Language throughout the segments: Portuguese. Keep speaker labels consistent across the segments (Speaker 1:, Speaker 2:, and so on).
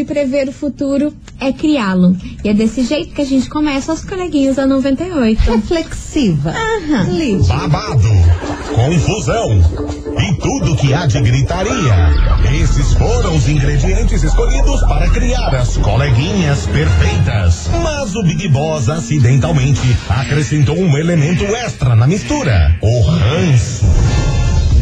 Speaker 1: a de prever o futuro é criá-lo. E é desse jeito que a gente começa os coleguinhas da 98.
Speaker 2: Reflexiva.
Speaker 1: Aham.
Speaker 2: Lídia.
Speaker 3: Babado, confusão e tudo que há de gritaria. Esses foram os ingredientes escolhidos para criar as coleguinhas perfeitas. Mas o Big Boss acidentalmente acrescentou um elemento extra na mistura: o ranço.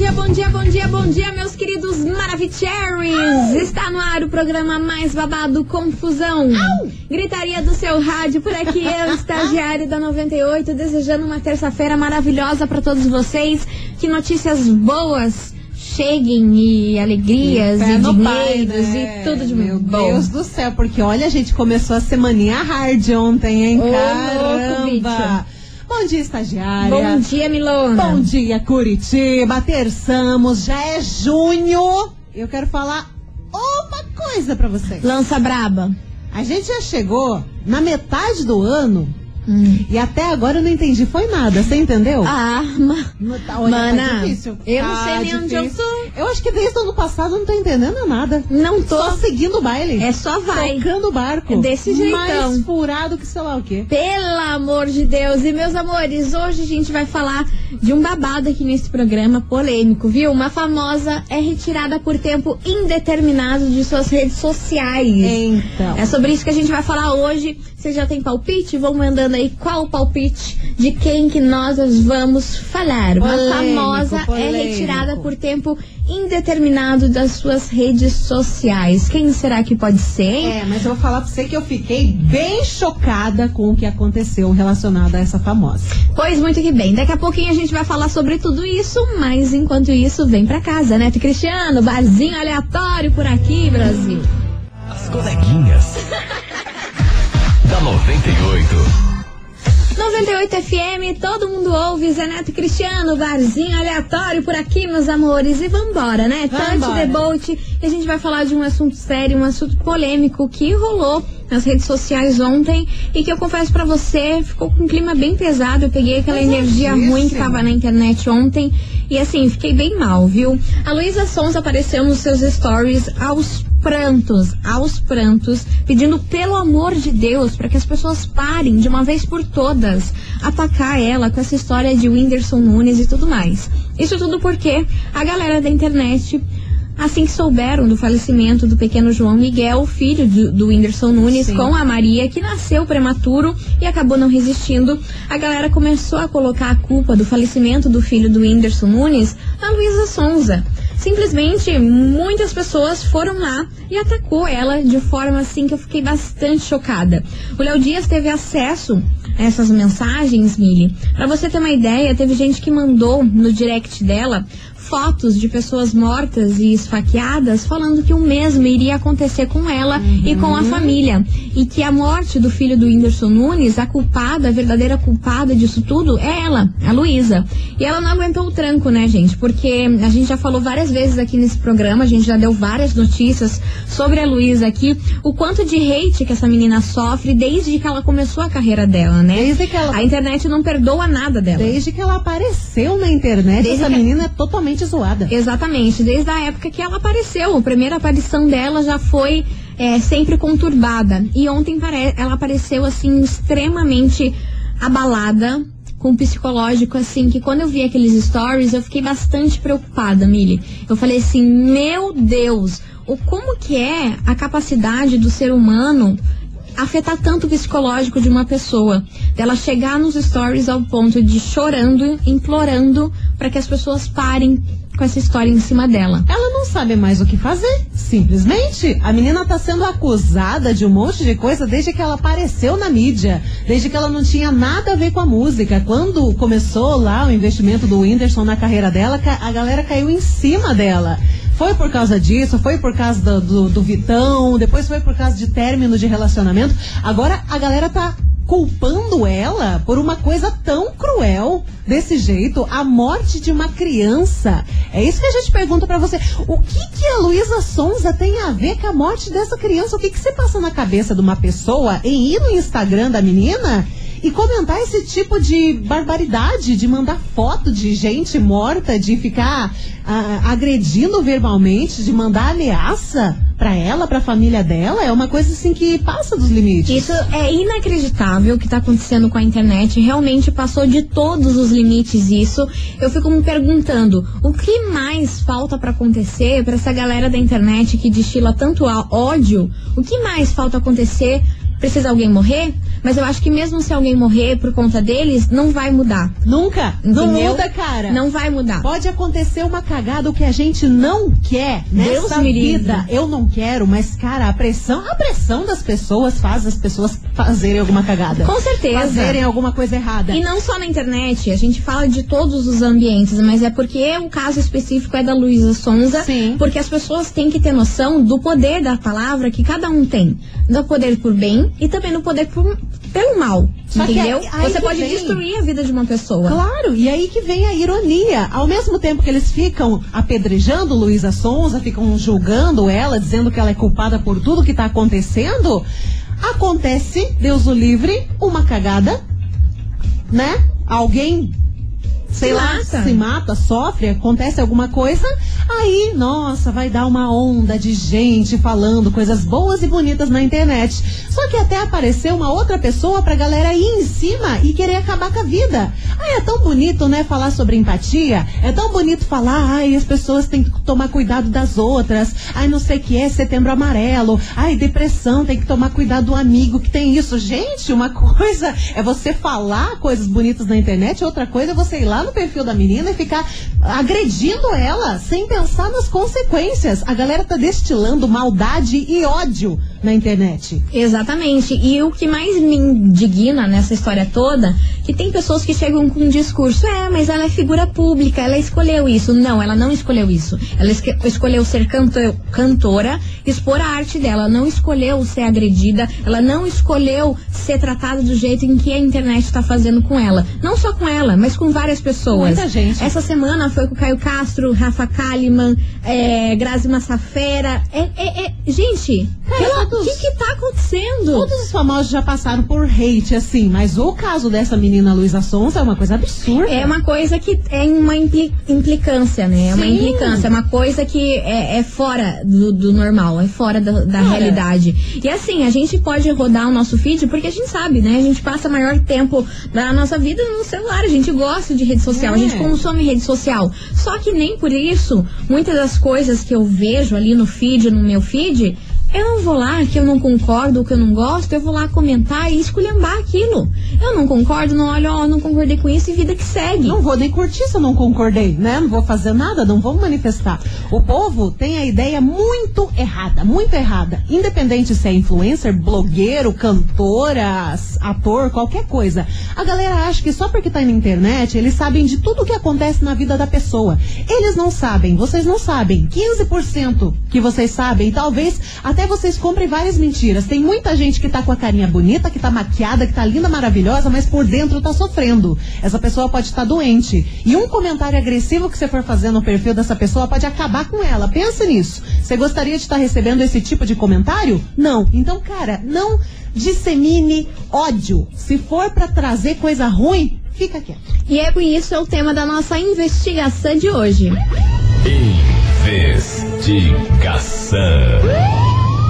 Speaker 1: Bom dia, bom dia, bom dia, bom dia, meus queridos Maravicheries! Está no ar o programa mais babado Confusão. Gritaria do seu rádio, por aqui eu, estagiário da 98, desejando uma terça-feira maravilhosa para todos vocês. Que notícias boas cheguem e alegrias
Speaker 2: Pé
Speaker 1: e
Speaker 2: no pai,
Speaker 1: dinheiros
Speaker 2: né?
Speaker 1: e tudo de
Speaker 2: Meu
Speaker 1: bom.
Speaker 2: Deus do céu, porque olha, a gente começou a semaninha hard ontem, hein?
Speaker 1: Ô, louco,
Speaker 2: Caramba! Bom dia, estagiária.
Speaker 1: Bom dia, Milona.
Speaker 2: Bom dia, Curitiba. Terçamos, já é junho. Eu quero falar uma coisa pra vocês.
Speaker 1: Lança braba.
Speaker 2: A gente já chegou na metade do ano
Speaker 1: Hum.
Speaker 2: e até agora eu não entendi foi nada. Você entendeu?
Speaker 1: Ah, ma...
Speaker 2: Tá- olha,
Speaker 1: Mana,
Speaker 2: tá difícil.
Speaker 1: eu não
Speaker 2: Tá
Speaker 1: sei nem onde eu
Speaker 2: difícil. Eu acho que desde o ano passado eu não tô entendendo nada.
Speaker 1: Não tô.
Speaker 2: Só seguindo o baile.
Speaker 1: É só vai.
Speaker 2: Tocando o barco.
Speaker 1: É desse jeitão.
Speaker 2: Mais furado que sei lá o quê.
Speaker 1: Pelo amor de Deus. E meus amores, hoje a gente vai falar de um babado aqui nesse programa polêmico, viu? Uma famosa é retirada por tempo indeterminado de suas redes sociais.
Speaker 2: Então.
Speaker 1: É sobre isso que a gente vai falar hoje. Você já tem palpite? Vão mandando aí qual o palpite de quem que nós vamos falar. Uma
Speaker 2: Polêmico,
Speaker 1: famosa é
Speaker 2: polêmico.
Speaker 1: retirada por tempo indeterminado das suas redes sociais. Quem será que pode ser?
Speaker 2: É, mas eu vou falar pra você que eu fiquei bem chocada com o que aconteceu relacionado a essa famosa.
Speaker 1: Pois muito que bem. Daqui a pouquinho a gente vai falar sobre tudo isso, mas enquanto isso, vem pra casa, né, Cristiano? Barzinho aleatório por aqui, Brasil.
Speaker 4: As coleguinhas. da 98.
Speaker 1: 98 FM, todo mundo ouve, Zé Neto e Cristiano, barzinho aleatório por aqui, meus amores. E vambora, né? The boat. E a gente vai falar de um assunto sério, um assunto polêmico que rolou nas redes sociais ontem e que eu confesso pra você, ficou com um clima bem pesado. Eu peguei aquela energia
Speaker 2: Pesadíssimo.
Speaker 1: ruim que tava na internet ontem e assim, fiquei bem mal, viu? A Luísa Sons apareceu nos seus stories aos prantos, aos prantos, pedindo pelo amor de Deus para que as pessoas parem de uma vez por todas atacar ela com essa história de Whindersson Nunes e tudo mais. Isso tudo porque a galera da internet Assim que souberam do falecimento do pequeno João Miguel, filho do, do Whindersson Nunes,
Speaker 2: Sim.
Speaker 1: com a Maria, que nasceu prematuro e acabou não resistindo, a galera começou a colocar a culpa do falecimento do filho do Whindersson Nunes na Luísa Sonza. Simplesmente, muitas pessoas foram lá e atacou ela de forma assim que eu fiquei bastante chocada. O Léo Dias teve acesso a essas mensagens, Mili. Pra você ter uma ideia, teve gente que mandou no direct dela fotos de pessoas mortas e esfaqueadas falando que o mesmo iria acontecer com ela e com a família. E que a morte do filho do Whindersson Nunes, a culpada, a verdadeira culpada disso tudo é ela, a Luísa. E ela não aguentou o tranco, né, gente? Porque a gente já falou várias vezes aqui nesse programa, a gente já deu várias notícias sobre a Luísa aqui, o quanto de hate que essa menina sofre desde que ela começou a carreira dela, né?
Speaker 2: Desde que ela-
Speaker 1: A internet não perdoa nada dela.
Speaker 2: Desde que ela apareceu na internet,
Speaker 1: Desde
Speaker 2: essa
Speaker 1: que-
Speaker 2: menina é totalmente zoada.
Speaker 1: Exatamente, desde a época que ela apareceu. A primeira aparição dela já foi é, sempre conturbada. E ontem ela apareceu assim, extremamente abalada, com um psicológico assim, que quando eu vi aqueles stories, eu fiquei bastante preocupada, Mili. Eu falei assim, meu Deus, o como que é a capacidade do ser humano afetar tanto o psicológico de uma pessoa, dela chegar nos stories ao ponto de chorando, implorando para que as pessoas parem com essa história em cima dela.
Speaker 2: Ela não sabe mais o que fazer, simplesmente. A menina tá sendo acusada de um monte de coisa desde que ela apareceu na mídia, desde que ela não tinha nada a ver com a música. Quando começou lá o investimento do Whindersson na carreira dela, a galera caiu em cima dela. Foi por causa disso, foi por causa do, do, do Vitão, depois foi por causa de término de relacionamento. Agora a galera tá culpando ela por uma coisa tão cruel desse jeito, a morte de uma criança. É isso que a gente pergunta pra você. O que que a Luísa Sonza tem a ver com a morte dessa criança? O que que se passa na cabeça de uma pessoa em ir no Instagram da menina e comentar esse tipo de barbaridade, de mandar foto de gente morta, de ficar ah, agredindo verbalmente, de mandar ameaça pra ela, pra família dela, é uma coisa assim que passa dos limites.
Speaker 1: Isso é inacreditável o que tá acontecendo com a internet. Realmente passou de todos os limites isso. Eu fico me perguntando, o que mais falta pra acontecer pra essa galera da internet que destila tanto ódio? O que mais falta acontecer? Precisa alguém morrer? Mas eu acho que mesmo se alguém morrer por conta deles, não vai mudar.
Speaker 2: Nunca. Não
Speaker 1: Entendeu?
Speaker 2: muda, cara.
Speaker 1: Não vai mudar.
Speaker 2: Pode acontecer uma cagada o que a gente não quer
Speaker 1: Deus
Speaker 2: nessa
Speaker 1: me livre.
Speaker 2: vida. Eu não quero, mas cara, a pressão, a pressão das pessoas faz as pessoas fazerem alguma cagada.
Speaker 1: Com certeza.
Speaker 2: Fazerem alguma coisa errada.
Speaker 1: E não só na internet, a gente fala de todos os ambientes, mas é porque o caso específico é da Luísa Sonza.
Speaker 2: Sim.
Speaker 1: Porque as pessoas têm que ter noção do poder da palavra que cada um tem. Do poder por bem e também do poder por- pelo mal.
Speaker 2: Só que
Speaker 1: entendeu?
Speaker 2: aí-
Speaker 1: Você
Speaker 2: que
Speaker 1: pode
Speaker 2: vem.
Speaker 1: destruir a vida de uma pessoa.
Speaker 2: Claro, e aí que vem a ironia. Ao mesmo tempo que eles ficam apedrejando Luísa Sonza, ficam julgando ela, dizendo que ela é culpada por tudo que tá acontecendo, acontece, Deus o livre, uma cagada, né? Alguém, sei
Speaker 1: Se
Speaker 2: lá,
Speaker 1: mata.
Speaker 2: se mata, sofre, acontece alguma coisa, aí, nossa, vai dar uma onda de gente falando coisas boas e bonitas na internet. Só que até apareceu uma outra pessoa pra galera ir em cima e querer acabar com a vida. Ai, é tão bonito, né, falar sobre empatia. É tão bonito falar, ai, as pessoas têm que tomar cuidado das outras. Ai, não sei o que é setembro amarelo. Ai, depressão, tem que tomar cuidado do amigo que tem isso. Gente, uma coisa é você falar coisas bonitas na internet, outra coisa é você ir lá no perfil da menina e ficar agredindo ela sem pensar nas consequências. A galera tá destilando maldade e ódio na internet.
Speaker 1: Exatamente. E o que mais me indigna nessa história toda, que tem pessoas que chegam com um discurso, é, mas ela é figura pública, ela escolheu isso. Não, ela não escolheu isso. Ela esque- escolheu ser canto- cantora, expor a arte dela, ela não escolheu ser agredida, ela não escolheu ser tratada do jeito em que a internet está fazendo com ela. Não só com ela, mas com várias pessoas.
Speaker 2: Muita gente.
Speaker 1: Essa semana foi com o Caio Castro, Rafa Kalimann, é, Grazi Massafera. É, é, é- gente,
Speaker 2: Cara,
Speaker 1: o que que tá acontecendo?
Speaker 2: Todos os famosos já passaram por hate, assim, mas o caso dessa menina Luísa Sonza é uma coisa absurda.
Speaker 1: É uma coisa que é uma impli- implicância, né? É uma
Speaker 2: Sim.
Speaker 1: implicância, é uma coisa que é, é fora do, do normal, é fora da, da realidade. E assim, a gente pode rodar o nosso feed porque a gente sabe, né? A gente passa maior tempo da nossa vida no celular, a gente gosta de rede social, a
Speaker 2: É.
Speaker 1: gente consome rede social. Só que nem por isso, muitas das coisas que eu vejo ali no feed, no meu feed, eu não vou lá que eu não concordo, que eu não gosto, eu vou lá comentar e esculhambar aquilo. Eu não concordo, não olho, ó, não concordei com isso e vida que segue.
Speaker 2: Não vou nem curtir se eu não concordei, né? Não vou fazer nada, não vou manifestar. O povo tem a ideia muito errada, muito errada. Independente se é influencer, blogueiro, cantora, ator, qualquer coisa. A galera acha que só porque tá na internet, eles sabem de tudo o que acontece na vida da pessoa. Eles não sabem, vocês não sabem. 15% que vocês sabem, talvez até vocês comprem várias mentiras. Tem muita gente que tá com a carinha bonita, que tá maquiada, que tá linda, maravilhosa, mas por dentro tá sofrendo. Essa pessoa pode estar doente. E um comentário agressivo que você for fazer no perfil dessa pessoa pode acabar com ela. Pensa nisso. Você gostaria de estar recebendo esse tipo de comentário? Não. Então, cara, não dissemine ódio. Se for pra trazer coisa ruim, fica quieto.
Speaker 1: E é por isso é o tema da nossa investigação de hoje.
Speaker 4: Investigação.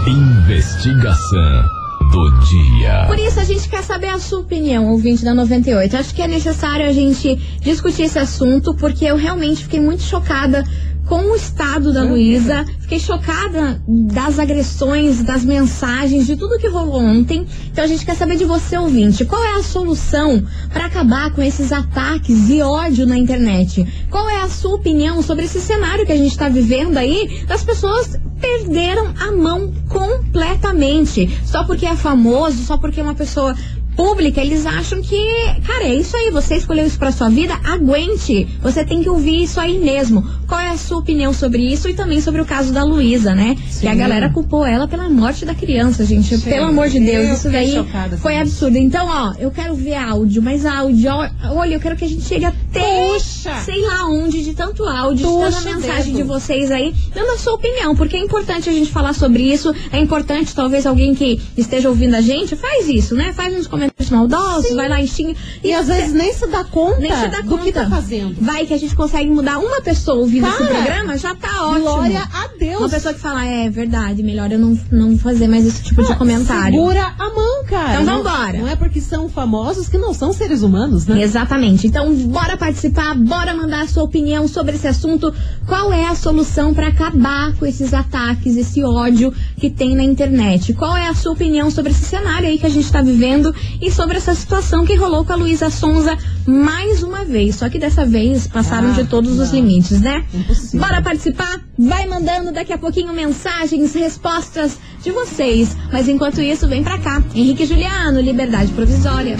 Speaker 4: Investigação do dia.
Speaker 1: Por isso a gente quer saber a sua opinião, ouvinte da 98. Acho que é necessário a gente discutir esse assunto, porque eu realmente fiquei muito chocada com o estado da Luísa. Fiquei chocada das agressões, das mensagens, de tudo que rolou ontem. Então a gente quer saber de você, ouvinte, qual é a solução para acabar com esses ataques e ódio na internet? Qual é a sua opinião sobre esse cenário que a gente está vivendo aí das pessoas perderam a mão completamente. Só porque é famoso, só porque uma pessoa pública, eles acham que, cara, é isso aí, você escolheu isso pra sua vida, aguente. Você tem que ouvir isso aí mesmo. Qual é a sua opinião sobre isso e também sobre o caso da Luísa, né?
Speaker 2: Sim.
Speaker 1: Que a galera culpou ela pela morte da criança, gente. Pelo amor de Deus,
Speaker 2: Eu
Speaker 1: isso daí
Speaker 2: chocada
Speaker 1: foi absurdo. Então, ó, eu quero ver áudio, mas áudio, olha, eu quero que a gente chegue até
Speaker 2: Puxa!
Speaker 1: sei lá onde de tanto áudio, de
Speaker 2: Puxa
Speaker 1: tanta
Speaker 2: o
Speaker 1: mensagem
Speaker 2: dedo.
Speaker 1: de vocês aí, dando a sua opinião, porque é importante a gente falar sobre isso, é importante talvez alguém que esteja ouvindo a gente, faz isso, né? Faz uns comentários maldosos, vai lá e xinga.
Speaker 2: E às vezes nem se dá conta
Speaker 1: nem se dá
Speaker 2: do
Speaker 1: conta.
Speaker 2: que tá fazendo.
Speaker 1: Vai que a gente consegue mudar uma pessoa ouvindo esse
Speaker 2: Cara,
Speaker 1: programa, já tá ótimo.
Speaker 2: Glória a Deus.
Speaker 1: Uma pessoa que fala, é verdade, melhor eu não, não fazer mais esse tipo de comentário.
Speaker 2: Segura a mão, cara.
Speaker 1: Então
Speaker 2: Não-
Speaker 1: vambora.
Speaker 2: Não é porque são famosos que não são seres humanos, né?
Speaker 1: Exatamente. Então, bora participar, bora mandar a sua opinião sobre esse assunto. Qual é a solução para acabar com esses ataques, esse ódio que tem na internet? Qual é a sua opinião sobre esse cenário aí que a gente tá vivendo e sobre essa situação que rolou com a Luísa Sonza mais uma vez? Só que dessa vez passaram
Speaker 2: Ah,
Speaker 1: de todos os
Speaker 2: não.
Speaker 1: limites, né?
Speaker 2: Impossível.
Speaker 1: Bora participar? Vai mandando daqui a pouquinho mensagens, respostas de vocês. Mas enquanto isso, vem pra cá. Henrique e Juliano, Liberdade Provisória.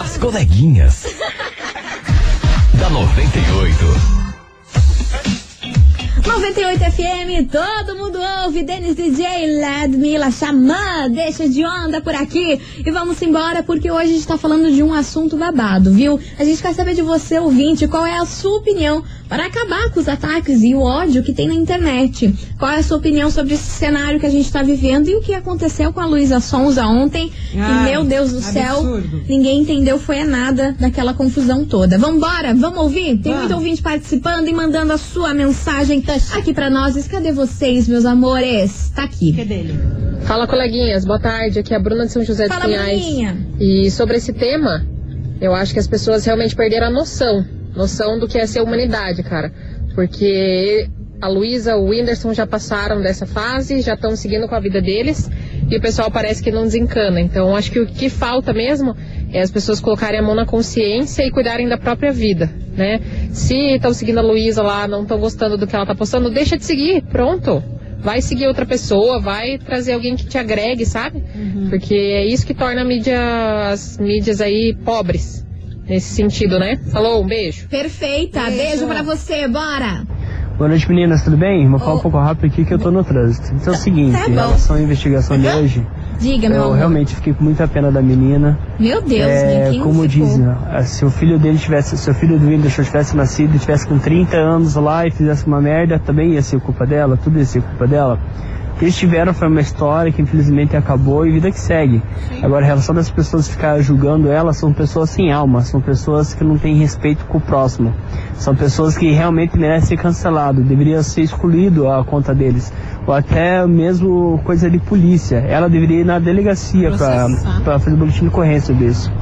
Speaker 4: As coleguinhas. da 98.
Speaker 1: 98 FM, todo mundo ouve. Denis DJ, Ladmila Xamã, deixa de onda por aqui. E vamos embora, porque hoje a gente tá falando de um assunto babado, viu? A gente quer saber de você, ouvinte, qual é a sua opinião para acabar com os ataques e o ódio que tem na internet. Qual é a sua opinião sobre esse cenário que a gente tá vivendo e o que aconteceu com a Luísa Sonza ontem?
Speaker 2: Ai,
Speaker 1: e, meu Deus do céu,
Speaker 2: absurdo.
Speaker 1: ninguém entendeu foi a nada daquela confusão toda. Vambora, vamos ouvir? Tem
Speaker 2: Vamos.
Speaker 1: muito ouvinte participando e mandando a sua mensagem aqui pra nós. Cadê vocês, meus amores? Tá aqui.
Speaker 2: Que é dele.
Speaker 5: Fala, coleguinhas. Boa tarde. Aqui é a Bruna de São José dos
Speaker 1: Fala,
Speaker 5: Pinhais.
Speaker 1: Bruninha.
Speaker 5: E sobre esse tema, eu acho que as pessoas realmente perderam a noção. Noção do que é ser humanidade, cara. Porque a Luísa, o Whindersson já passaram dessa fase, já estão seguindo com a vida deles. E o pessoal parece que não desencana. Então, acho que o que falta mesmo é as pessoas colocarem a mão na consciência e cuidarem da própria vida, né? Se estão seguindo a Luísa lá, não estão gostando do que ela tá postando, deixa de seguir, pronto. Vai seguir outra pessoa, vai trazer alguém que te agregue, sabe? Porque é isso que torna a mídia, as mídias aí pobres. Nesse sentido, né? Falou, um beijo.
Speaker 1: Perfeita. Beijo,
Speaker 2: Beijo.
Speaker 1: pra você. Bora.
Speaker 6: Boa noite, meninas, tudo bem? Vou falar
Speaker 1: Ô.
Speaker 6: um pouco rápido aqui que eu tô no trânsito. Então é o seguinte,
Speaker 1: tá
Speaker 6: em relação à investigação de hoje,
Speaker 1: Diga, meu
Speaker 6: eu
Speaker 1: amor.
Speaker 6: realmente fiquei com muita pena da menina.
Speaker 1: Meu Deus,
Speaker 6: É,
Speaker 1: quem
Speaker 6: como
Speaker 1: ficou?
Speaker 6: dizem, ó, se o filho dele tivesse, se o filho do Whindersson tivesse nascido e tivesse com 30 anos lá e fizesse uma merda, também ia ser culpa dela, tudo ia ser culpa dela. O que eles tiveram foi uma história que infelizmente acabou e vida que segue. Agora, em relação das pessoas ficar julgando ela, são pessoas sem alma, são pessoas que não têm respeito com o próximo. São pessoas que realmente merecem ser cancelado, deveria ser excluído a conta deles. Ou até mesmo coisa de polícia. Ela deveria ir na delegacia para fazer boletim de ocorrência disso.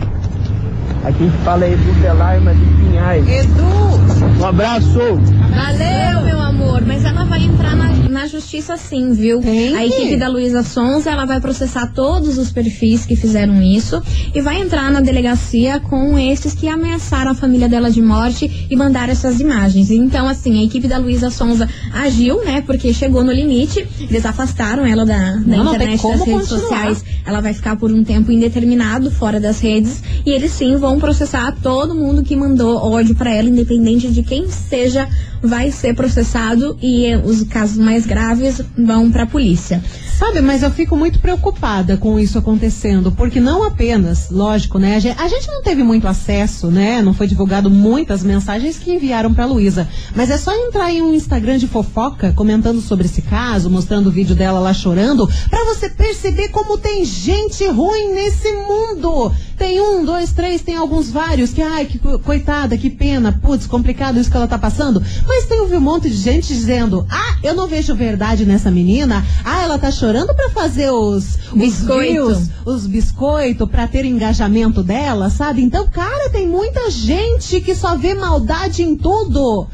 Speaker 6: Aqui quem fala é Edu Belarma de Pinhais.
Speaker 2: Edu!
Speaker 6: Um abraço!
Speaker 1: Valeu, meu amor. Mas ela vai entrar na, na justiça sim, viu?
Speaker 2: Tem
Speaker 1: A equipe da Luísa Sonza, ela vai processar todos os perfis que fizeram isso e vai entrar na delegacia com esses que ameaçaram a família dela de morte e mandaram essas imagens. Então, assim, a equipe da Luísa Sonza agiu, né? Porque chegou no limite. Eles afastaram ela da, da
Speaker 2: Não, não
Speaker 1: internet,
Speaker 2: como
Speaker 1: das redes
Speaker 2: continuar.
Speaker 1: sociais. Ela vai ficar por um tempo indeterminado fora das redes e eles sim vão processar todo mundo que mandou ódio pra ela, independente de quem seja, vai ser processado e os casos mais graves vão pra polícia.
Speaker 2: Sabe, mas eu fico muito preocupada com isso acontecendo, porque não apenas, lógico, né? A gente, a não teve muito acesso, né? Não foi divulgado muitas mensagens que enviaram pra Luísa. Mas é só entrar em um Instagram de fofoca comentando sobre esse caso, mostrando o vídeo dela lá chorando, pra você perceber como tem gente ruim nesse mundo. Tem um, dois, três, tem alguns vários que, ai, que co- coitada, que pena, putz, complicado isso que ela tá passando. Mas tem um monte de gente dizendo, ah, eu não vejo verdade nessa menina, ah, ela tá chorando pra fazer os, os
Speaker 1: Biscoito.
Speaker 2: views, os biscoitos, pra ter engajamento dela, sabe? Então, cara, tem muita gente que só vê maldade em tudo.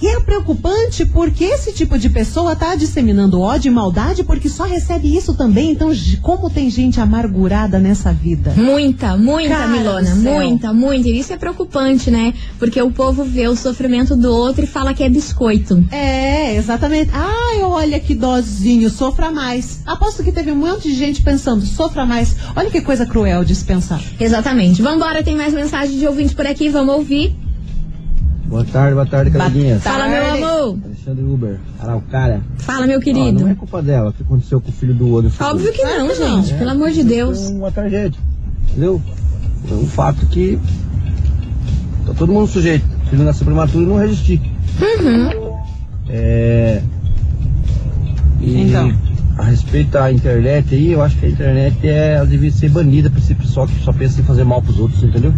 Speaker 2: E é preocupante porque esse tipo de pessoa tá disseminando ódio e maldade porque só recebe isso também. Então, como tem gente amargurada nessa vida?
Speaker 1: Muita, muita,
Speaker 2: Cara
Speaker 1: Milona. Muita, muita. E isso é preocupante, né? Porque o povo vê o sofrimento do outro e fala que é biscoito.
Speaker 2: É, exatamente. Ai, olha que dozinho, sofra mais. Aposto que teve um monte de gente pensando, sofra mais. Olha que coisa cruel de se pensar.
Speaker 1: Exatamente. Vambora, tem mais mensagem de ouvinte por aqui, vamos ouvir.
Speaker 7: Boa tarde, boa tarde, coleguinhas.
Speaker 1: Fala, meu amor.
Speaker 7: Alexandre Uber, Araucária.
Speaker 1: Fala, meu
Speaker 7: Ó,
Speaker 1: querido.
Speaker 7: não é culpa dela o que aconteceu com o filho do outro.
Speaker 1: Óbvio que não, gente. Pelo amor de Deus.
Speaker 7: Foi uma tragédia. Entendeu? Foi um fato que. Tá todo mundo sujeito. O filho nasceu prematuro e não resistir.
Speaker 1: Uhum.
Speaker 7: É. E
Speaker 2: Então.
Speaker 7: a respeito da internet aí, eu acho que a internet é, ela devia ser banida pra esse pessoal que só pensa em fazer mal pros outros, entendeu?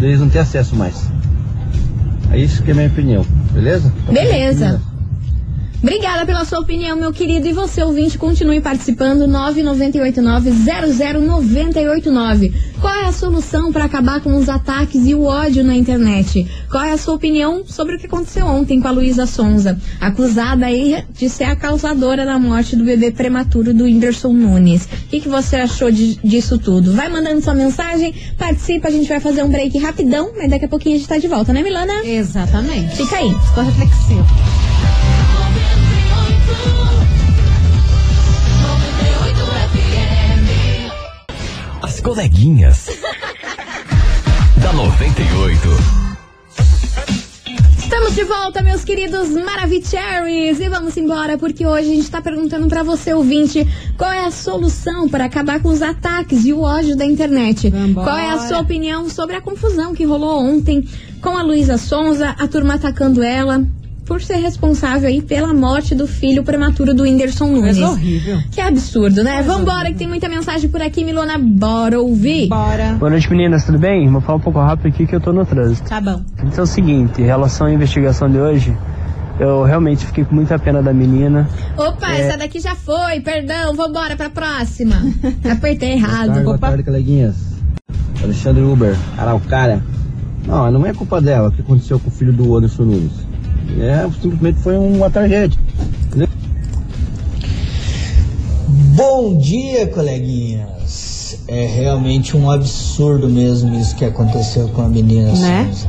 Speaker 7: Eles não têm acesso mais. É isso que é minha opinião, beleza?
Speaker 1: Beleza. Obrigada pela sua opinião, meu querido. E você, ouvinte, continue participando. 998900989. Qual é a solução para acabar com os ataques e o ódio na internet? Qual é a sua opinião sobre o que aconteceu ontem com a Luísa Sonza, acusada aí de ser a causadora da morte do bebê prematuro do Whindersson Nunes? O que, que você achou de- disso tudo? Vai mandando sua mensagem, participa, a gente vai fazer um break rapidão, mas daqui a pouquinho a gente tá de volta, né, Milana?
Speaker 2: Exatamente.
Speaker 1: Fica aí.
Speaker 2: Estou reflexivo.
Speaker 4: Coleguinhas. da 98.
Speaker 1: Estamos de volta, meus queridos Maravicheries! E vamos embora, porque hoje a gente está perguntando para você, ouvinte, qual é a solução para acabar com os ataques e o ódio da internet?
Speaker 2: Vambora.
Speaker 1: Qual é a sua opinião sobre a confusão que rolou ontem com a Luísa Sonza, a turma atacando ela por ser responsável aí pela morte do filho prematuro do Whindersson Nunes?
Speaker 2: Coisa horrível.
Speaker 1: Que absurdo, né? Vambora, que tem muita mensagem por aqui, Milona. Bora ouvir.
Speaker 2: Bora.
Speaker 6: Boa noite, meninas, tudo bem? Vou falar um pouco rápido aqui que eu tô no trânsito.
Speaker 2: Tá bom.
Speaker 6: Então é o seguinte, em relação à investigação de hoje, eu realmente fiquei com muita pena da menina.
Speaker 1: Opa, essa daqui já foi, perdão, vambora pra próxima. Apertei
Speaker 7: Boa tarde,
Speaker 1: errado.
Speaker 7: boa tarde, coleguinhas. Alexandre Uber, Araucária. Não, não é culpa dela o que aconteceu com o filho do Anderson Nunes. É, simplesmente foi uma tragédia. Entendeu?
Speaker 8: Bom dia, coleguinhas. É realmente um absurdo mesmo isso que aconteceu com a menina
Speaker 2: Né?
Speaker 8: Souza.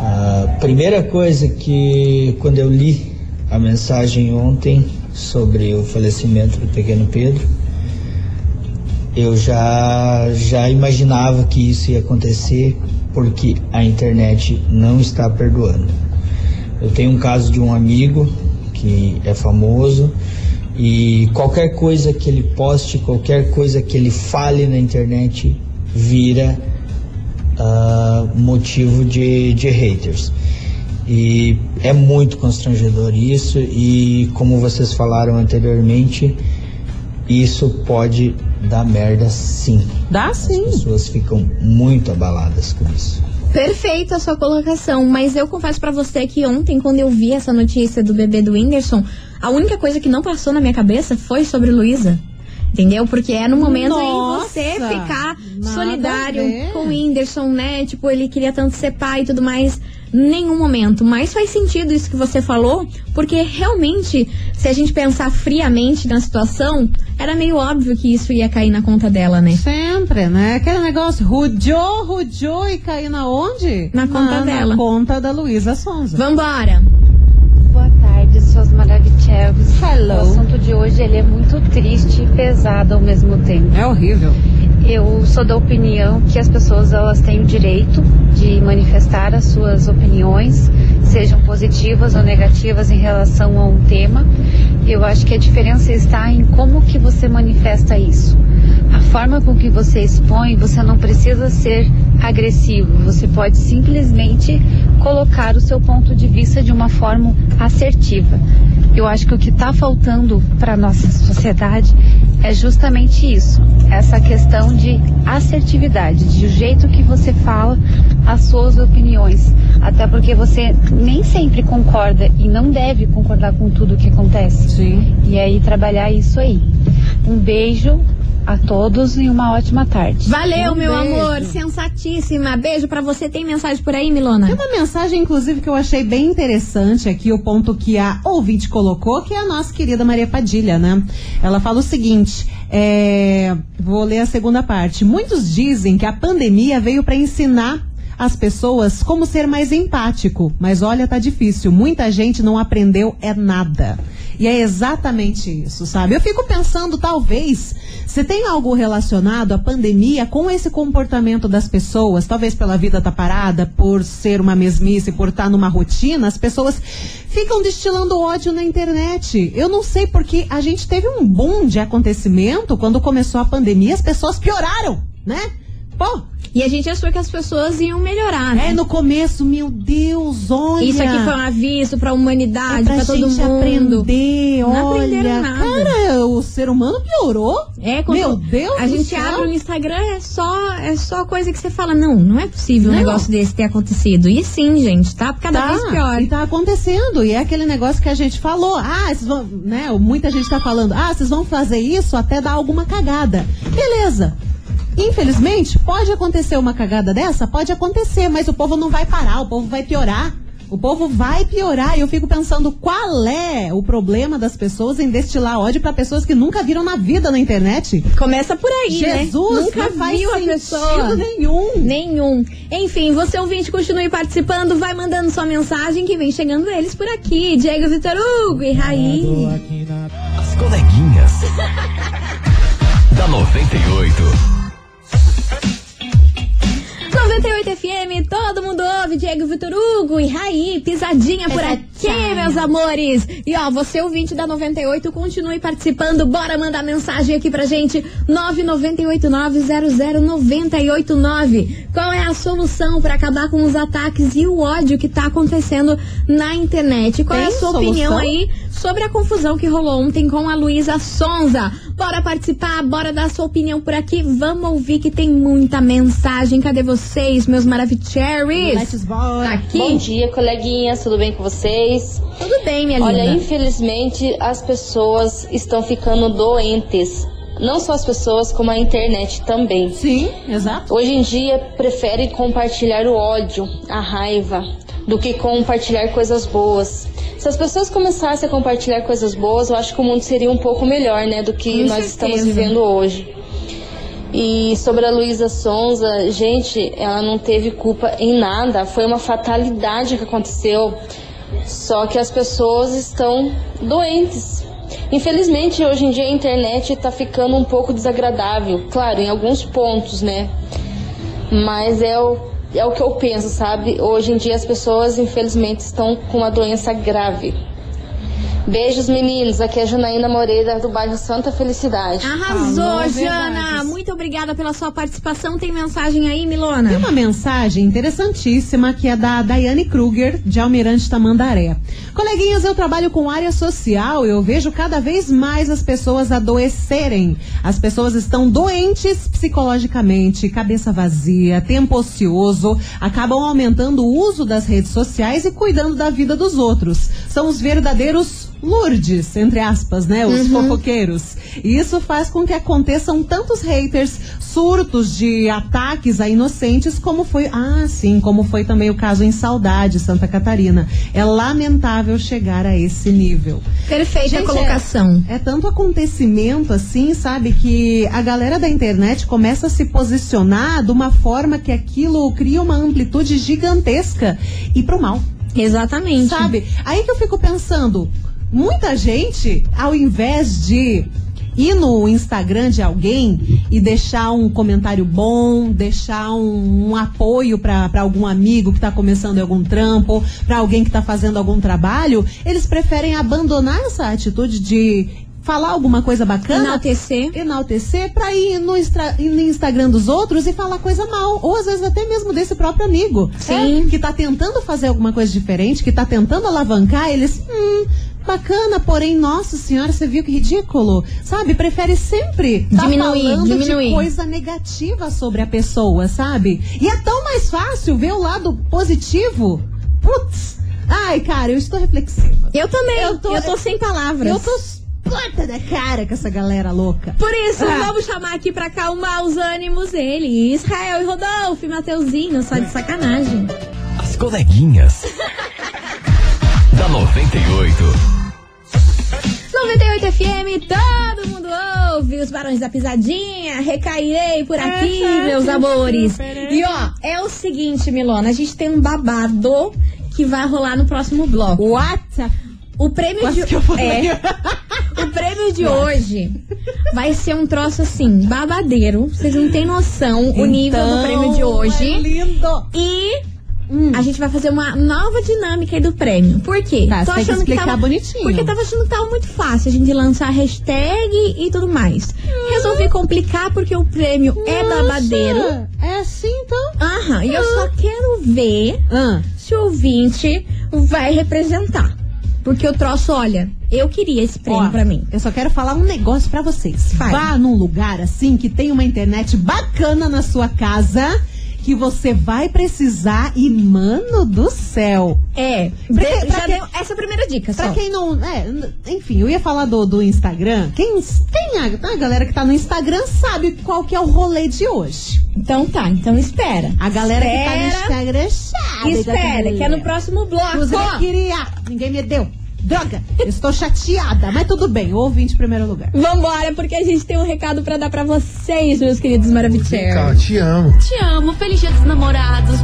Speaker 8: A primeira coisa que quando eu li a mensagem ontem sobre o falecimento do pequeno Pedro, eu já já imaginava que isso ia acontecer porque a internet não está perdoando. Eu tenho um caso de um amigo que é famoso e qualquer coisa que ele poste, qualquer coisa que ele fale na internet vira ah, motivo de, de haters. E é muito constrangedor isso, e como vocês falaram anteriormente, isso pode dar merda sim.
Speaker 2: Dá
Speaker 8: As
Speaker 2: sim.
Speaker 8: pessoas ficam muito abaladas com isso.
Speaker 1: Perfeita a sua colocação, mas eu confesso pra você que ontem, quando eu vi essa notícia do bebê do Whindersson, a única coisa que não passou na minha cabeça foi sobre Luísa. Entendeu? Porque é no momento
Speaker 2: Nossa,
Speaker 1: em você ficar solidário com o Whindersson, né? Tipo, ele queria tanto ser pai e tudo mais. Nenhum momento. Mas faz sentido isso que você falou, porque realmente, se a gente pensar friamente na situação, era meio óbvio que isso ia cair na conta dela, né?
Speaker 2: Sempre, né? Aquele negócio, rudiou, rudiou e caiu na onde?
Speaker 1: Na conta dela.
Speaker 2: Na conta da Luísa Sonza.
Speaker 1: Vambora!
Speaker 9: Boa tarde, suas maravilhosas.
Speaker 2: Hello.
Speaker 9: O assunto de hoje ele é muito triste e pesado ao mesmo tempo.
Speaker 2: É horrível.
Speaker 9: Eu sou da opinião que as pessoas elas têm o direito de manifestar as suas opiniões, sejam positivas ou negativas em relação a um tema. Eu acho que a diferença está em como que você manifesta isso. A forma com que você expõe, você não precisa ser agressivo, você pode simplesmente colocar o seu ponto de vista de uma forma assertiva. Eu acho que o que está faltando para nossa sociedade é justamente isso, essa questão de assertividade, de o jeito que você fala as suas opiniões, até porque você nem sempre concorda e não deve concordar com tudo o que acontece.
Speaker 2: Sim.
Speaker 9: E aí trabalhar isso aí. Um beijo a todos e uma ótima tarde.
Speaker 1: Valeu,
Speaker 2: Um
Speaker 1: meu
Speaker 2: beijo.
Speaker 1: amor. Sensatíssima. Beijo pra você. Tem mensagem por aí, Milona?
Speaker 2: Tem uma mensagem, inclusive, que eu achei bem interessante aqui, o ponto que a ouvinte colocou, que é a nossa querida Maria Padilha, né? Ela fala o seguinte: é, vou ler a segunda parte. Muitos dizem que a pandemia veio para ensinar as pessoas como ser mais empático, mas olha, tá difícil. Muita gente não aprendeu é nada. E é exatamente isso, sabe? Eu fico pensando, talvez, se tem algo relacionado à pandemia com esse comportamento das pessoas, talvez pela vida tá parada, por ser uma mesmice, por estar numa rotina, as pessoas ficam destilando ódio na internet. Eu não sei porque a gente teve um boom de acontecimento quando começou a pandemia, as pessoas pioraram, né? Pô,
Speaker 1: E a gente achou que as pessoas iam melhorar, né?
Speaker 2: é no começo, meu Deus, olha.
Speaker 1: Isso aqui foi um aviso pra humanidade,
Speaker 2: é pra
Speaker 1: pra todo mundo.
Speaker 2: aprender,
Speaker 1: Não
Speaker 2: olha.
Speaker 1: aprenderam nada.
Speaker 2: Cara, o ser humano piorou.
Speaker 1: É, quando
Speaker 2: Meu Deus
Speaker 1: a gente
Speaker 2: céu.
Speaker 1: abre o Instagram, é só, é só coisa que você fala, não, não é possível um
Speaker 2: Não.
Speaker 1: negócio desse ter acontecido. E sim, gente, tá cada vez pior.
Speaker 2: E tá acontecendo. E é aquele negócio que a gente falou. Ah, vocês vão. Né, muita gente tá falando. Ah, vocês vão fazer isso até dar alguma cagada. Beleza. Infelizmente, pode acontecer uma cagada dessa? Pode acontecer, mas o povo não vai parar, o povo vai piorar. O povo vai piorar. E eu fico pensando qual é o problema das pessoas em destilar ódio pra pessoas que nunca viram na vida na internet.
Speaker 1: Começa por aí,
Speaker 2: Jesus,
Speaker 1: né? Nunca
Speaker 2: não faz
Speaker 1: viu a pessoa.
Speaker 2: nenhum.
Speaker 1: Nenhum. Enfim, você ouvinte, continue participando, vai mandando sua mensagem que vem chegando eles por aqui. Diego Vitor Hugo e Raí.
Speaker 4: As coleguinhas. da 98.
Speaker 1: 98 FM, todo mundo ouve, Diego Vitor Hugo e Raí, pisadinha por aqui, meus amores. E ó, você ouvinte da 98, continue participando, bora mandar mensagem aqui pra gente, 998900989. Qual é a solução pra acabar com os ataques e o ódio que tá acontecendo na internet? Qual é a
Speaker 2: Tem
Speaker 1: sua
Speaker 2: solução?
Speaker 1: opinião aí sobre a confusão que rolou ontem com a Luísa Sonza? Bora participar, bora dar sua opinião por aqui, vamos ouvir que tem muita mensagem. Cadê vocês, meus maravicheries?
Speaker 2: Let's.
Speaker 1: Tá aqui?
Speaker 10: Bom dia, coleguinhas, tudo bem com vocês?
Speaker 1: Tudo bem, minha
Speaker 10: Olha,
Speaker 1: linda.
Speaker 10: infelizmente as pessoas estão ficando doentes. Não só as pessoas, como a internet também.
Speaker 2: Sim, exato.
Speaker 10: Hoje em dia preferem compartilhar o ódio, a raiva, do que compartilhar coisas boas. Se as pessoas começassem a compartilhar coisas boas, eu acho que o mundo seria um pouco melhor, né, do que
Speaker 1: Com
Speaker 10: nós
Speaker 1: certeza.
Speaker 10: estamos vivendo hoje. E sobre a Luísa Sonza, gente, ela não teve culpa em nada, foi uma fatalidade que aconteceu. Só que as pessoas estão doentes. Infelizmente, hoje em dia a internet tá ficando um pouco desagradável. Claro, em alguns pontos, né? Mas é o, é o que eu penso, sabe? Hoje em dia as pessoas, infelizmente, estão com uma doença grave. Beijos, meninos. Aqui é a Janaína Moreira, do bairro Santa Felicidade.
Speaker 1: Arrasou,
Speaker 2: Falou
Speaker 1: Jana!
Speaker 2: verdades.
Speaker 1: Muito obrigada pela sua participação. Tem mensagem aí, Milona?
Speaker 2: Tem uma mensagem interessantíssima que é da Daiane Kruger, de Almirante Tamandaré. Coleguinhas, eu trabalho com área social e eu vejo cada vez mais as pessoas adoecerem. As pessoas estão doentes psicologicamente, cabeça vazia, tempo ocioso, acabam aumentando o uso das redes sociais e cuidando da vida dos outros. São os verdadeiros Lourdes, entre aspas, né? Os fofoqueiros. E isso faz com que aconteçam tantos haters, surtos de ataques a inocentes, como foi. Ah, sim, como foi também o caso em Saudade, Santa Catarina. É lamentável chegar a esse nível.
Speaker 1: Perfeita
Speaker 2: Gente,
Speaker 1: colocação.
Speaker 2: É tanto acontecimento assim, sabe, que a galera da internet começa a se posicionar de uma forma que aquilo cria uma amplitude gigantesca e pro mal.
Speaker 1: Exatamente.
Speaker 2: Sabe? Aí que eu fico pensando, muita gente, ao invés de ir no Instagram de alguém e deixar um comentário bom, deixar um, um apoio para algum amigo que tá começando algum trampo, para alguém que tá fazendo algum trabalho, eles preferem abandonar essa atitude de falar alguma coisa bacana
Speaker 1: Enaltecer.
Speaker 2: enaltecer pra ir no, ir no Instagram dos outros e falar coisa mal. Ou às vezes até mesmo desse próprio amigo.
Speaker 1: Sim.
Speaker 2: é, que tá tentando fazer alguma coisa diferente, que tá tentando alavancar, eles. Hum, bacana, porém, nossa senhora, você viu que ridículo? Sabe? Prefere sempre tá
Speaker 1: Diminuir,
Speaker 2: falando
Speaker 1: diminuir.
Speaker 2: de coisa negativa sobre a pessoa, sabe? E é tão mais fácil ver o lado positivo. Putz! Ai, cara, eu estou reflexiva.
Speaker 1: Eu também.
Speaker 2: Eu
Speaker 1: Eu
Speaker 2: tô-
Speaker 1: tô, sem palavras.
Speaker 2: Eu tô corta da cara com essa galera louca.
Speaker 1: Por isso,
Speaker 2: Ah.
Speaker 1: vamos chamar aqui pra acalmar os ânimos ele, Israel e Rodolfo, e Mateuzinho, só de sacanagem.
Speaker 4: As coleguinhas. da 98.
Speaker 1: 98 FM, todo mundo ouve os Barões da Pisadinha, recairei por aqui,
Speaker 2: Essa
Speaker 1: meus amores. E ó, é o seguinte, Milona, a gente tem um babado que vai rolar no próximo bloco.
Speaker 2: What?
Speaker 1: O prêmio
Speaker 2: Quase
Speaker 1: de
Speaker 2: que eu falei.
Speaker 1: é, O prêmio de hoje vai ser um troço assim, babadeiro. Vocês não têm noção o nível do
Speaker 2: Então,
Speaker 1: prêmio de hoje.
Speaker 2: É lindo.
Speaker 1: E a gente vai fazer uma nova dinâmica aí do prêmio. Por quê?
Speaker 2: Tá, você tem que explicar
Speaker 1: tava,
Speaker 2: bonitinho.
Speaker 1: Porque tava achando que tava muito fácil a gente lançar hashtag e tudo mais. Resolvi complicar porque o prêmio é
Speaker 2: Nossa,
Speaker 1: babadeiro.
Speaker 2: É assim então?
Speaker 1: Aham, e eu só quero ver
Speaker 2: Ah.
Speaker 1: se o ouvinte vai representar. Porque o troço, olha, eu queria esse prêmio
Speaker 2: Ó,
Speaker 1: pra mim.
Speaker 2: Eu só quero falar um negócio pra vocês. Vá num lugar assim que tem uma internet bacana na sua casa que você vai precisar e mano do céu.
Speaker 1: É,
Speaker 2: Pra
Speaker 1: de-
Speaker 2: pra
Speaker 1: já
Speaker 2: que-
Speaker 1: deu essa é a primeira dica
Speaker 2: Pra
Speaker 1: só.
Speaker 2: quem não. É, enfim, eu ia falar do, do Instagram. Quem, quem a, a galera que tá no Instagram sabe qual que é o rolê de hoje.
Speaker 1: Então tá, então espera.
Speaker 2: A galera que tá no
Speaker 1: Espera.
Speaker 2: Instagram sabe.
Speaker 1: Espera,
Speaker 2: dessa
Speaker 1: que é no próximo bloco.
Speaker 2: Eu queria. Ninguém me deu. Droga, eu estou chateada, mas tudo bem, ouvinte em primeiro lugar.
Speaker 1: Vambora, porque a gente tem um recado pra dar pra vocês, meus queridos maravilhosos.
Speaker 11: Te amo.
Speaker 12: Te amo, feliz dia dos namorados.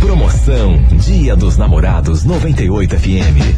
Speaker 4: Promoção Dia dos Namorados 98 FM.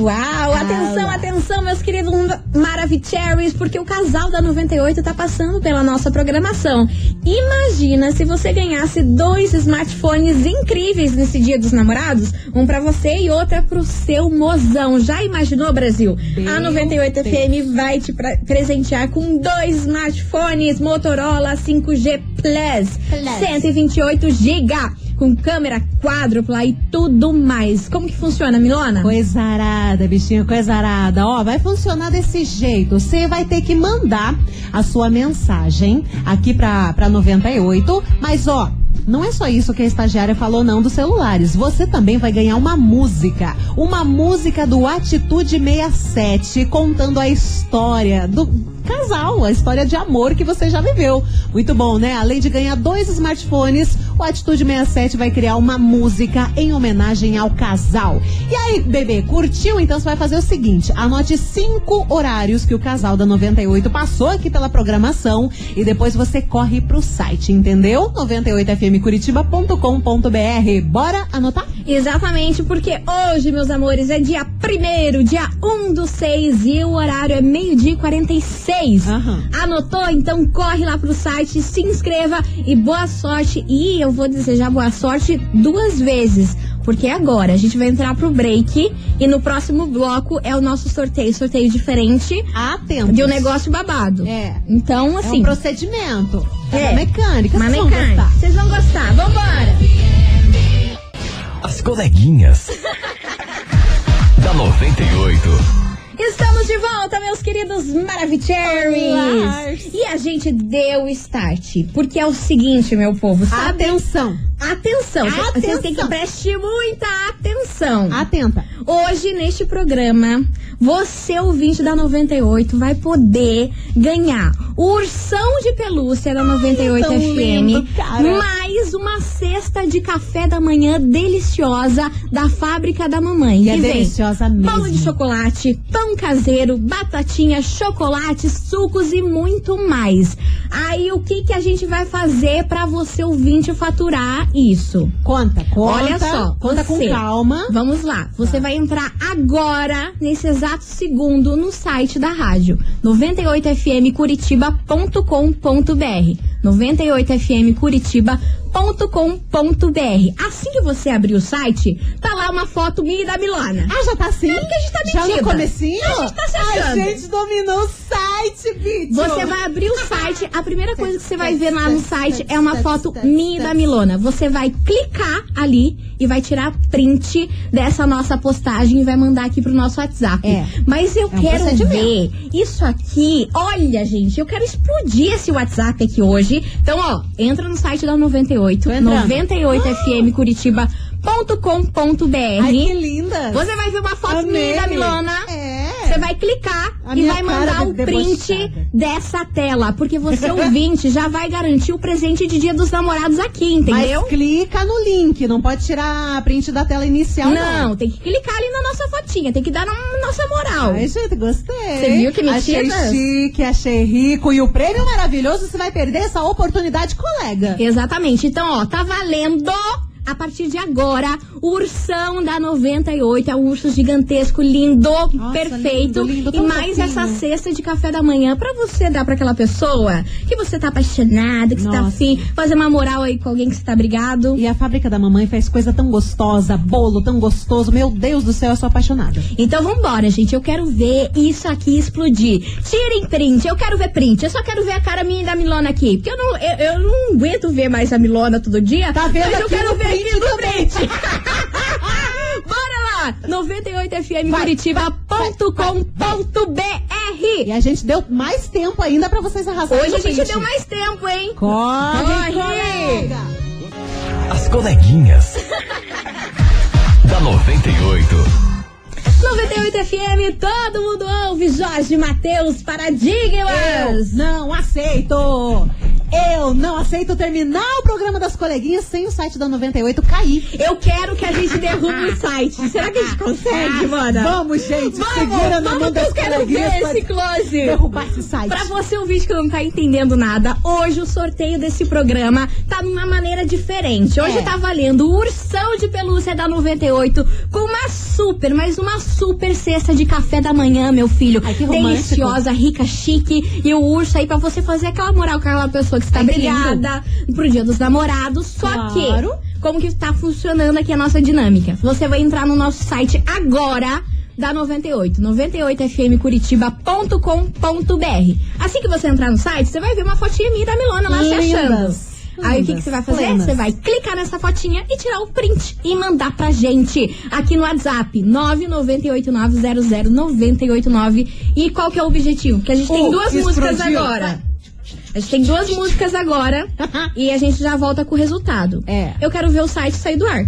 Speaker 1: Uau! Atenção, atenção, meus queridos Maravicheries, porque o casal da 98 tá passando pela nossa programação. Imagina se você ganhasse dois smartphones incríveis nesse Dia dos Namorados, um pra você e outra pro seu mozão. Já imaginou, Brasil? A 98 FM vai te presentear com dois smartphones Motorola 5G Plus, 128 GB. Com câmera quádrupla e tudo mais. Como que funciona, Milona?
Speaker 2: Coisa arada, bichinho, coisa arada. Ó, vai funcionar desse jeito. Você vai ter que mandar a sua mensagem aqui pra, pra 98. Mas, ó, não é só isso que a estagiária falou, não, dos celulares. Você também vai ganhar uma música. Uma música do Atitude 67, contando a história do casal, a história de amor que você já viveu. Muito bom, né? Além de ganhar dois smartphones, o Atitude 67 vai criar uma música em homenagem ao casal. E aí, bebê, curtiu? Então você vai fazer o seguinte: anote cinco horários que o casal da 98 passou aqui pela programação e depois você corre pro site, entendeu? 98fmcuritiba.com.br. Bora anotar?
Speaker 1: Exatamente, porque hoje, meus amores, é dia 1 dia 1 do 6 e o horário é meio-dia e 46.
Speaker 2: Aham.
Speaker 1: Anotou? Então corre lá pro site, se inscreva e boa sorte. E eu vou desejar boa sorte duas vezes. Porque agora a gente vai entrar pro break e no próximo bloco é o nosso sorteio. Sorteio diferente
Speaker 2: Atento.
Speaker 1: de um negócio babado.
Speaker 2: É.
Speaker 1: Então,
Speaker 2: É
Speaker 1: assim.
Speaker 2: um procedimento. É,
Speaker 1: É.
Speaker 2: uma mecânica.
Speaker 1: Uma
Speaker 2: vocês vão
Speaker 1: mecânica.
Speaker 2: gostar.
Speaker 1: Vocês vão gostar. Vambora!
Speaker 4: As coleguinhas. da 98.
Speaker 1: Estamos de volta, meus queridos. Maravicheries! E a gente deu o start, porque é o seguinte, meu povo, sabe?
Speaker 2: Atenção.
Speaker 1: Atenção, vocês têm que prestar muita atenção.
Speaker 2: Atenta.
Speaker 1: Hoje, neste programa, você, ouvinte da 98, vai poder ganhar o ursão de pelúcia da 98
Speaker 2: tão
Speaker 1: FM,
Speaker 2: lindo, cara.
Speaker 1: Mais uma cesta de café da manhã deliciosa da fábrica da mamãe.
Speaker 2: E é deliciosa mesmo.
Speaker 1: Bolo de chocolate, pão caseiro, batatinha, chocolate, sucos e muito mais. Aí, o que que a gente vai fazer pra você, ouvinte, faturar isso?
Speaker 2: Conta, conta.
Speaker 1: Olha só,
Speaker 2: Conta
Speaker 1: você-
Speaker 2: com calma.
Speaker 1: Vamos lá. Você vai entrar agora, nesse exato segundo, no site da rádio. 98fmcuritiba.com.br 98fmcuritiba.com.br Assim que você abrir o site, tá lá uma foto minha e da Milana.
Speaker 2: Ah, já tá assim?
Speaker 1: É porque a gente tá
Speaker 2: Já
Speaker 1: metida.
Speaker 2: no comecinho?
Speaker 1: A gente tá se
Speaker 2: A
Speaker 1: achando.
Speaker 2: gente dominou o site, bicho.
Speaker 1: Você vai abrir o site, a primeira coisa que você vai ver lá no site é uma foto minha e da Milona. Você vai clicar ali e vai tirar print dessa nossa postagem e vai mandar aqui pro nosso WhatsApp.
Speaker 2: É.
Speaker 1: Mas eu
Speaker 2: É um
Speaker 1: quero ver isso aqui. Olha, gente, eu quero explodir esse WhatsApp aqui hoje. Então, ó, entra no site da 98,
Speaker 2: Tô entrando.
Speaker 1: 98fmcuritiba.com.br.
Speaker 2: Ai, que linda.
Speaker 1: Você vai ver uma foto minha e da
Speaker 2: Amei.
Speaker 1: Milona. Você vai clicar
Speaker 2: A
Speaker 1: e vai mandar o print
Speaker 2: debochada.
Speaker 1: dessa tela. Porque você, ouvinte, já vai garantir o presente de dia dos namorados aqui, entendeu?
Speaker 2: Mas clica no link, não pode tirar a print da tela inicial, não.
Speaker 1: Não, tem que clicar ali na nossa fotinha, tem que dar na nossa moral.
Speaker 2: Ai, gente, gostei.
Speaker 1: Você viu que
Speaker 2: Achei
Speaker 1: metidas?
Speaker 2: chique, achei rico. E o prêmio maravilhoso, você vai perder essa oportunidade, colega.
Speaker 1: Exatamente. Então, ó, tá valendo. A partir de agora, o ursão da 98 é um urso gigantesco, lindo, perfeito.
Speaker 2: lindo, lindo,
Speaker 1: e mais
Speaker 2: fofinho.
Speaker 1: essa cesta de café da manhã pra você dar pra aquela pessoa que você tá apaixonada, que você tá
Speaker 2: Nossa.
Speaker 1: afim, fazer uma moral aí com alguém que você tá brigado.
Speaker 2: E a fábrica da mamãe faz coisa tão gostosa, bolo tão gostoso. Meu Deus do céu, eu sou apaixonada.
Speaker 1: Então vambora, gente. Eu quero ver isso aqui explodir. Tirem print, eu quero ver print. Eu só quero ver a cara minha e da Milona aqui. Porque eu não, eu, eu não aguento ver mais a Milona todo dia.
Speaker 2: Tá vendo
Speaker 1: mas eu quero ver no
Speaker 2: também.
Speaker 1: print. Bora lá! 98fm Curitiba.com.br
Speaker 2: E a gente deu mais tempo ainda pra vocês arrasarem
Speaker 1: Hoje a gente deu mais tempo, hein?
Speaker 2: Corre,
Speaker 1: Corre.
Speaker 4: As coleguinhas. da 98.
Speaker 1: 98 FM, todo mundo ouve Jorge Matheus Paradigmas.
Speaker 2: Eu não aceito! Eu não aceito terminar o programa das coleguinhas sem o site da 98 cair.
Speaker 1: Eu quero que a gente derrube o site. Será que a gente consegue, mana?
Speaker 2: Vamos, gente,
Speaker 1: Vamos,
Speaker 2: segura na
Speaker 1: vamos
Speaker 2: mão
Speaker 1: que eu
Speaker 2: das
Speaker 1: quero
Speaker 2: coleguinhas
Speaker 1: ver esse close.
Speaker 2: derrubar esse site.
Speaker 1: Pra você ouvinte que não tá entendendo nada, hoje o sorteio desse programa tá numa maneira diferente. Hoje
Speaker 2: É.
Speaker 1: tá valendo o ursão de pelúcia da 98 com uma super, mas uma super cesta de café da manhã, meu filho.
Speaker 2: Ai, que romântico.
Speaker 1: Deliciosa, rica, chique. E o urso aí pra você fazer aquela moral com aquela pessoa que está
Speaker 2: que
Speaker 1: brigada pro dia dos namorados. Só
Speaker 2: Claro.
Speaker 1: que como que tá funcionando aqui a nossa dinâmica. Você vai entrar no nosso site agora da 98, 98fmcuritiba.com.br. Assim que você entrar no site, você vai ver uma fotinha minha e da Milona lá se achando.
Speaker 2: Lindas.
Speaker 1: Aí o que, que
Speaker 2: Lindas,
Speaker 1: você vai fazer?
Speaker 2: plenas.
Speaker 1: Você vai clicar nessa fotinha e tirar o print e mandar pra gente aqui no WhatsApp 998900989. E qual que é o objetivo? Porque a gente tem
Speaker 2: Oh,
Speaker 1: duas músicas
Speaker 2: explodiu.
Speaker 1: agora. A gente tem duas músicas agora e a gente já volta com o resultado.
Speaker 2: É.
Speaker 1: Eu quero ver o site sair do ar.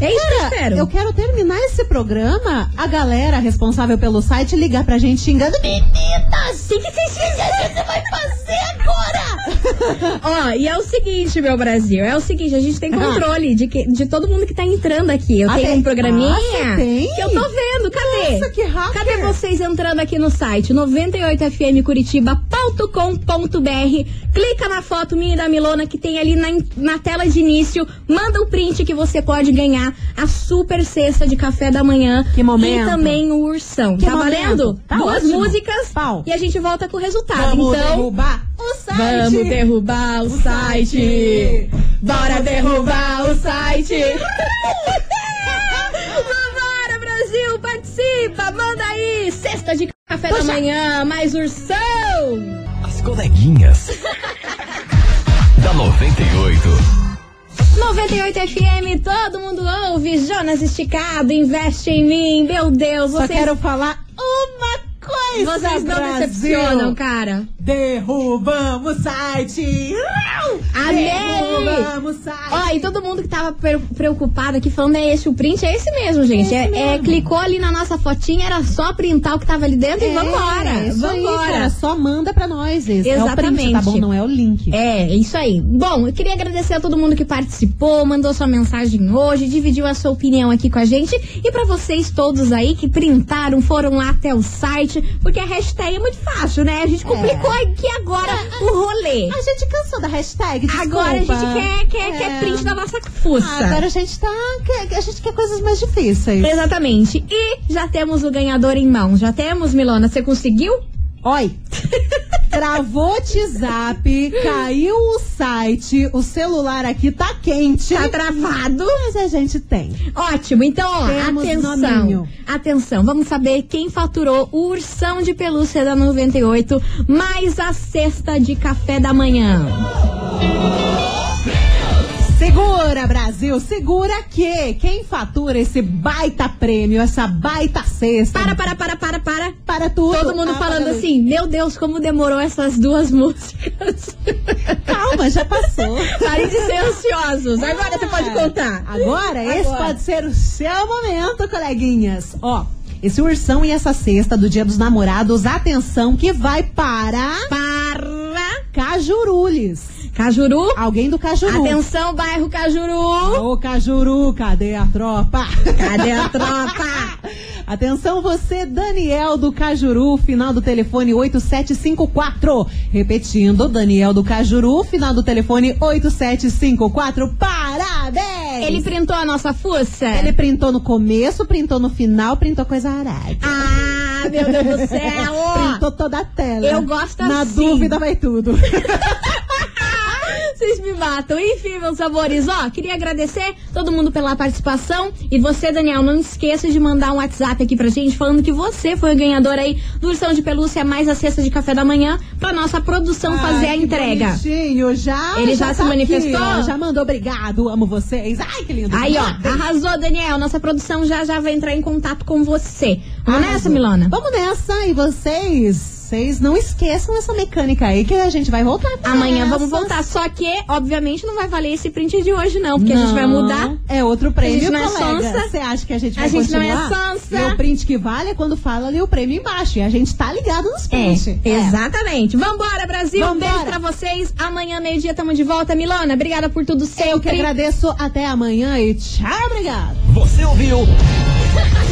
Speaker 1: É isso que eu
Speaker 2: Cara,
Speaker 1: espero.
Speaker 2: eu quero terminar esse programa, a galera responsável pelo site ligar pra gente xingando. Meninas, o que vocês fizeram? Você vai fazer agora?
Speaker 1: Ó, e é o seguinte, meu Brasil, é o seguinte, a gente tem controle de, que, de todo mundo que tá entrando aqui. Eu
Speaker 2: Ah,
Speaker 1: tenho
Speaker 2: tem?
Speaker 1: um programinha
Speaker 2: Ah, tem?
Speaker 1: que eu tô vendo, cadê?
Speaker 2: Nossa, que hacker.
Speaker 1: Cadê vocês entrando aqui no site 98fmcuritiba.com.br Clica na foto minha da Milona que tem ali na, na tela de início, manda o print que você pode ganhar a super cesta de café da manhã
Speaker 2: Que momento.
Speaker 1: e também o ursão.
Speaker 2: Que
Speaker 1: tá
Speaker 2: momento.
Speaker 1: valendo?
Speaker 2: Tá
Speaker 1: Duas
Speaker 2: ótimo.
Speaker 1: músicas
Speaker 2: Pau.
Speaker 1: e a gente volta com o resultado.
Speaker 2: Vamos
Speaker 1: então,
Speaker 2: derrubar o site.
Speaker 1: Vamos derrubar o, site.
Speaker 2: site.
Speaker 1: Bora derrubar o site. Vambora, Brasil, participa. Manda aí. Sexta de café da manhã, mais ursão.
Speaker 4: As coleguinhas. da 98.
Speaker 1: 98 FM, todo mundo ouve. Jonas Esticado, investe em mim. Meu Deus,
Speaker 2: Só
Speaker 1: vocês,
Speaker 2: quero falar uma coisa,
Speaker 1: vocês não
Speaker 2: Brasil.
Speaker 1: decepcionam, cara.
Speaker 2: Derrubamos o site.
Speaker 1: Amei!
Speaker 2: Derrubamos o site.
Speaker 1: Ó, e todo mundo que tava pre- preocupado aqui falando é esse o print, é esse mesmo, gente. É,
Speaker 2: Esse
Speaker 1: é,
Speaker 2: mesmo.
Speaker 1: clicou ali na nossa fotinha, era só printar o que tava ali dentro e vambora.
Speaker 2: É, isso aí,
Speaker 1: vambora.
Speaker 2: cara, só manda pra nós. Esse. É o print,
Speaker 1: Exatamente.
Speaker 2: tá bom? Não é o link.
Speaker 1: É, é isso aí. Bom, eu queria agradecer a todo mundo que participou, mandou sua mensagem hoje, dividiu a sua opinião aqui com a gente. E pra vocês todos aí que printaram, foram lá até o site, porque a hashtag é muito fácil, né? A gente complicou aqui agora o rolê.
Speaker 2: A gente cansou da hashtag, desculpa.
Speaker 1: Agora a gente quer, quer, quer
Speaker 2: É.
Speaker 1: print da nossa fuça.
Speaker 2: Ah, Agora a gente tá. quer- A gente quer coisas mais difíceis.
Speaker 1: Exatamente. E já temos o ganhador em mãos. Já temos, Milona? Você conseguiu?
Speaker 2: Oi. Travou o WhatsApp, caiu o site, o celular aqui tá quente.
Speaker 1: Tá travado.
Speaker 2: Mas a gente tem.
Speaker 1: Ótimo, então, ó,
Speaker 2: Temos
Speaker 1: atenção.
Speaker 2: nominho.
Speaker 1: Atenção, vamos saber quem faturou o ursão de pelúcia da 98 mais a cesta de café da manhã.
Speaker 2: Segura, Brasil, segura que quem fatura esse baita prêmio, essa baita cesta.
Speaker 1: Para, para, para, para, para.
Speaker 2: Para tudo.
Speaker 1: Todo mundo
Speaker 2: Ah,
Speaker 1: falando assim, meu Deus, como demorou essas duas músicas.
Speaker 2: Calma, já passou.
Speaker 1: Parem de ser ansiosos. Agora você pode contar.
Speaker 2: Agora, esse
Speaker 1: Agora.
Speaker 2: pode ser o seu momento, coleguinhas. Ó, esse ursão e essa cesta do Dia dos Namorados, atenção que vai para
Speaker 1: Para
Speaker 2: Cajurules.
Speaker 1: Cajuru.
Speaker 2: Alguém do Cajuru.
Speaker 1: Atenção, bairro Cajuru.
Speaker 2: Ô Cajuru, cadê a tropa?
Speaker 1: Cadê a tropa?
Speaker 2: Atenção você, Daniel do Cajuru, final do telefone 8754. Repetindo, Daniel do Cajuru, final do telefone 8754. Parabéns!
Speaker 1: Ele printou a nossa fuça?
Speaker 2: Ele printou no começo, printou no final, printou coisa arada.
Speaker 1: Ah, meu Deus do céu!
Speaker 2: Printou toda a tela.
Speaker 1: Eu gosto
Speaker 2: Na
Speaker 1: assim.
Speaker 2: dúvida vai tudo.
Speaker 1: Vocês me matam. Enfim, meus amores, ó, queria agradecer todo mundo pela participação. E você, Daniel, não esqueça de mandar um WhatsApp aqui pra gente falando que você foi o ganhador aí do Ursão de Pelúcia mais a cesta de café da manhã pra nossa produção fazer a
Speaker 2: Ai,
Speaker 1: entrega.
Speaker 2: bonitinho, já.
Speaker 1: Ele já se
Speaker 2: tá
Speaker 1: manifestou?
Speaker 2: aqui, já mandou obrigado, amo vocês. Ai, que lindo.
Speaker 1: Aí, ó, arrasou, Daniel. Nossa produção já já vai entrar em contato com você. Vamos nessa,
Speaker 2: Arrasou.
Speaker 1: Milana?
Speaker 2: Vamos nessa. E vocês, vocês não esqueçam essa mecânica aí que a gente vai voltar com
Speaker 1: Amanhã
Speaker 2: essa.
Speaker 1: vamos voltar. Só que, obviamente, não vai valer esse print de hoje, não. Porque a gente vai
Speaker 2: Não,
Speaker 1: mudar.
Speaker 2: É outro prêmio,
Speaker 1: A gente não é
Speaker 2: colega.
Speaker 1: sonsa.
Speaker 2: Você acha que a gente
Speaker 1: A
Speaker 2: vai
Speaker 1: gente não é
Speaker 2: continuar?
Speaker 1: sonsa.
Speaker 2: E o print que vale é quando fala ali o prêmio embaixo. E a gente tá ligado nos prints.
Speaker 1: É, exatamente. Vambora, Brasil.
Speaker 2: Vambora.
Speaker 1: Beijo pra vocês. Amanhã, meio-dia, tamo de volta. Milona, obrigada por tudo sempre.
Speaker 2: Eu que agradeço. Até amanhã e tchau, obrigado.
Speaker 4: Você ouviu?